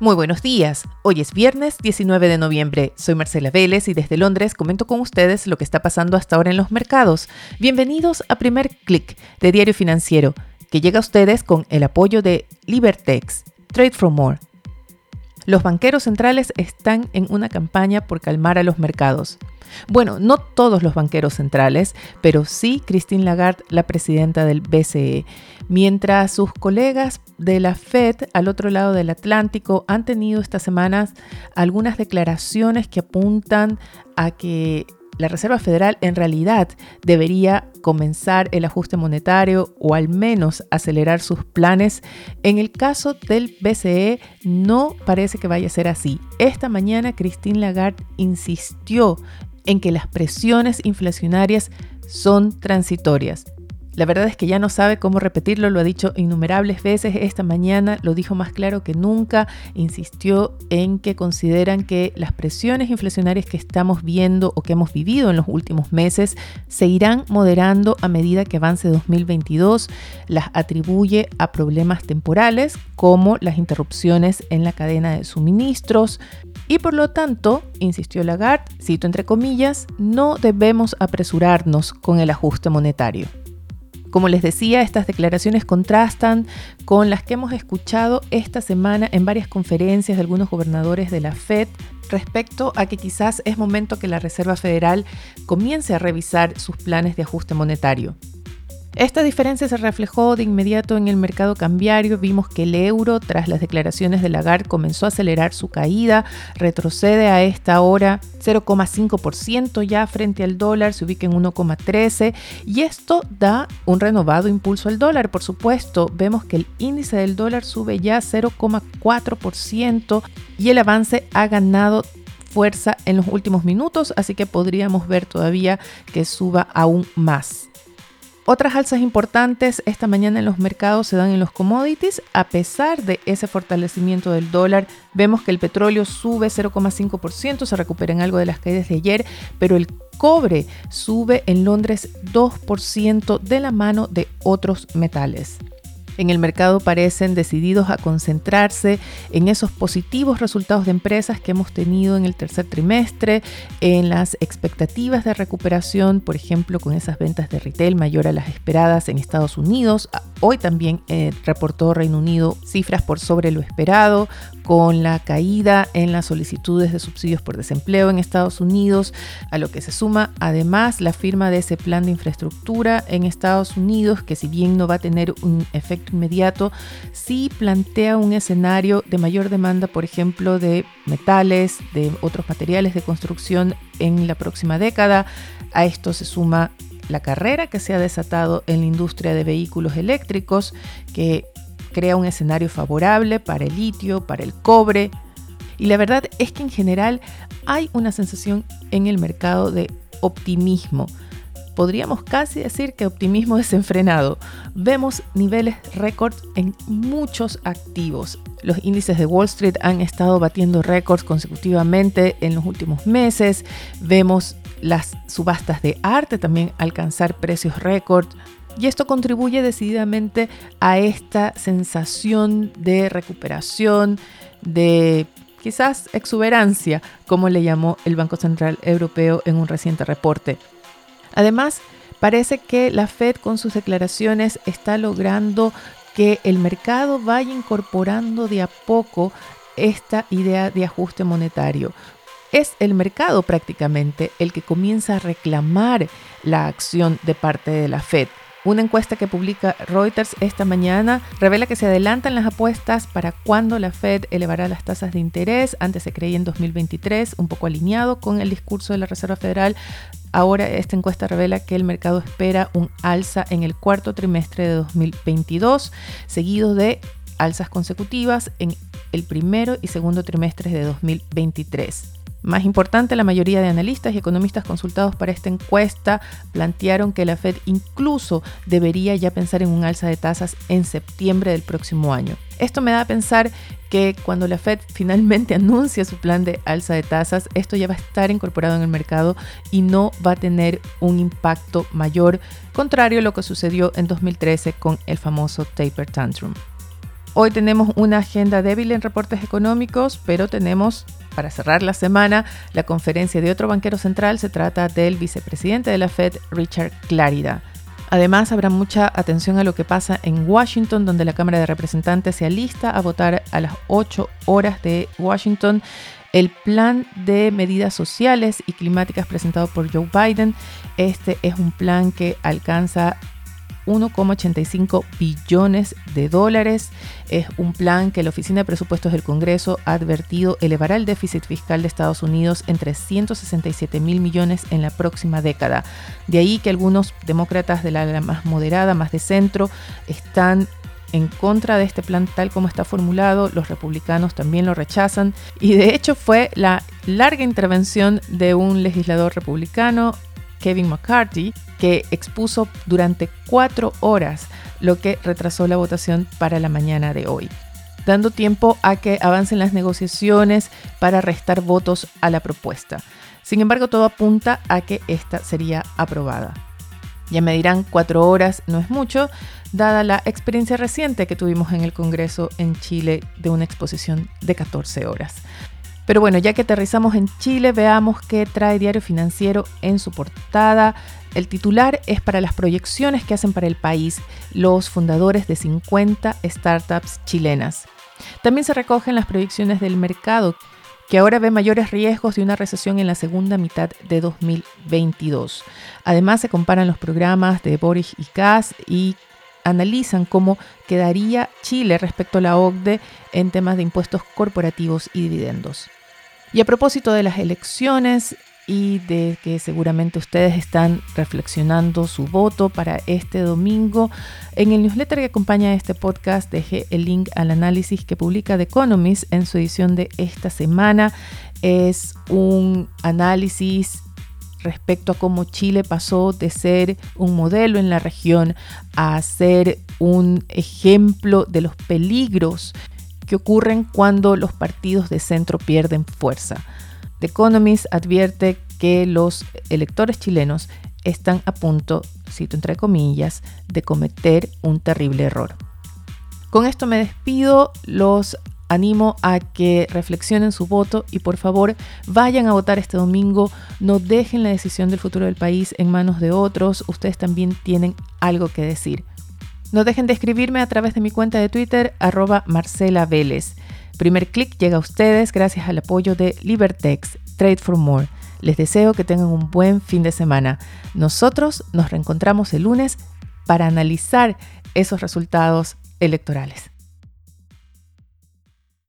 Muy buenos días. Hoy es viernes 19 de noviembre. Soy Marcela Vélez y desde Londres comento con ustedes lo que está pasando hasta ahora en los mercados. Bienvenidos a Primer Click de Diario Financiero, que llega a ustedes con el apoyo de Libertex, Trade for More. Los banqueros centrales están en una campaña por calmar a los mercados. Bueno, no todos los banqueros centrales, pero sí Christine Lagarde, la presidenta del BCE, mientras sus colegas de la Fed al otro lado del Atlántico han tenido estas semanas algunas declaraciones que apuntan a que la Reserva Federal en realidad debería comenzar el ajuste monetario o al menos acelerar sus planes. En el caso del BCE no parece que vaya a ser así. Esta mañana Christine Lagarde insistió en que las presiones inflacionarias son transitorias. La verdad es que ya no sabe cómo repetirlo, lo ha dicho innumerables veces. Esta mañana lo dijo más claro que nunca. Insistió en que consideran que las presiones inflacionarias que estamos viendo o que hemos vivido en los últimos meses se irán moderando a medida que avance 2022. Las atribuye a problemas temporales como las interrupciones en la cadena de suministros. Y por lo tanto, insistió Lagarde, cito entre comillas, no debemos apresurarnos con el ajuste monetario. Como les decía, estas declaraciones contrastan con las que hemos escuchado esta semana en varias conferencias de algunos gobernadores de la Fed respecto a que quizás es momento que la Reserva Federal comience a revisar sus planes de ajuste monetario. Esta diferencia se reflejó de inmediato en el mercado cambiario. Vimos que el euro, tras las declaraciones de Lagarde, comenzó a acelerar su caída, retrocede a esta hora 0,5% ya frente al dólar, se ubica en 1,13 y esto da un renovado impulso al dólar. Por supuesto, vemos que el índice del dólar sube ya 0,4% y el avance ha ganado fuerza en los últimos minutos, así que podríamos ver todavía que suba aún más. Otras alzas importantes esta mañana en los mercados se dan en los commodities. A pesar de ese fortalecimiento del dólar, vemos que el petróleo sube 0,5%, se recuperan algo de las caídas de ayer, pero el cobre sube en Londres 2% de la mano de otros metales en el mercado parecen decididos a concentrarse en esos positivos resultados de empresas que hemos tenido en el tercer trimestre, en las expectativas de recuperación, por ejemplo, con esas ventas de retail mayor a las esperadas en Estados Unidos. Hoy también eh, reportó Reino Unido cifras por sobre lo esperado, con la caída en las solicitudes de subsidios por desempleo en Estados Unidos, a lo que se suma además la firma de ese plan de infraestructura en Estados Unidos, que si bien no va a tener un efecto inmediato, sí plantea un escenario de mayor demanda, por ejemplo, de metales, de otros materiales de construcción en la próxima década. A esto se suma la carrera que se ha desatado en la industria de vehículos eléctricos, que crea un escenario favorable para el litio, para el cobre. Y la verdad es que en general hay una sensación en el mercado de optimismo. Podríamos casi decir que optimismo desenfrenado. Vemos niveles récord en muchos activos. Los índices de Wall Street han estado batiendo récords consecutivamente en los últimos meses. Vemos las subastas de arte también alcanzar precios récord. Y esto contribuye decididamente a esta sensación de recuperación, de quizás exuberancia, como le llamó el Banco Central Europeo en un reciente reporte. Además, parece que la Fed con sus declaraciones está logrando que el mercado vaya incorporando de a poco esta idea de ajuste monetario. Es el mercado prácticamente el que comienza a reclamar la acción de parte de la Fed. Una encuesta que publica Reuters esta mañana revela que se adelantan las apuestas para cuándo la Fed elevará las tasas de interés. Antes se creía en 2023, un poco alineado con el discurso de la Reserva Federal. Ahora esta encuesta revela que el mercado espera un alza en el cuarto trimestre de 2022, seguido de alzas consecutivas en el primero y segundo trimestres de 2023. Más importante, la mayoría de analistas y economistas consultados para esta encuesta plantearon que la Fed incluso debería ya pensar en un alza de tasas en septiembre del próximo año. Esto me da a pensar que cuando la Fed finalmente anuncia su plan de alza de tasas, esto ya va a estar incorporado en el mercado y no va a tener un impacto mayor, contrario a lo que sucedió en 2013 con el famoso taper tantrum. Hoy tenemos una agenda débil en reportes económicos, pero tenemos para cerrar la semana la conferencia de otro banquero central. Se trata del vicepresidente de la Fed, Richard Clarida. Además, habrá mucha atención a lo que pasa en Washington, donde la Cámara de Representantes se alista a votar a las 8 horas de Washington el plan de medidas sociales y climáticas presentado por Joe Biden. Este es un plan que alcanza 1,85 billones de dólares. Es un plan que la Oficina de Presupuestos del Congreso ha advertido elevará el déficit fiscal de Estados Unidos en 367 mil millones en la próxima década. De ahí que algunos demócratas de la más moderada, más de centro, están en contra de este plan tal como está formulado, los republicanos también lo rechazan y de hecho fue la larga intervención de un legislador republicano, Kevin McCarthy, que expuso durante cuatro horas lo que retrasó la votación para la mañana de hoy, dando tiempo a que avancen las negociaciones para restar votos a la propuesta. Sin embargo, todo apunta a que esta sería aprobada. Ya me dirán, cuatro horas no es mucho, dada la experiencia reciente que tuvimos en el Congreso en Chile de una exposición de 14 horas. Pero bueno, ya que aterrizamos en Chile, veamos qué trae Diario Financiero en su portada. El titular es para las proyecciones que hacen para el país los fundadores de 50 startups chilenas. También se recogen las proyecciones del mercado, que ahora ve mayores riesgos de una recesión en la segunda mitad de 2022. Además, se comparan los programas de Boris y Kass y analizan cómo quedaría Chile respecto a la OCDE en temas de impuestos corporativos y dividendos. Y a propósito de las elecciones y de que seguramente ustedes están reflexionando su voto para este domingo, en el newsletter que acompaña este podcast dejé el link al análisis que publica The Economist en su edición de esta semana. Es un análisis respecto a cómo Chile pasó de ser un modelo en la región a ser un ejemplo de los peligros que ocurren cuando los partidos de centro pierden fuerza. The Economist advierte que los electores chilenos están a punto, cito entre comillas, de cometer un terrible error. Con esto me despido, los animo a que reflexionen su voto y por favor vayan a votar este domingo, no dejen la decisión del futuro del país en manos de otros, ustedes también tienen algo que decir. No dejen de escribirme a través de mi cuenta de Twitter, arroba Marcela Vélez. Primer clic llega a ustedes gracias al apoyo de Libertex, Trade for More. Les deseo que tengan un buen fin de semana. Nosotros nos reencontramos el lunes para analizar esos resultados electorales.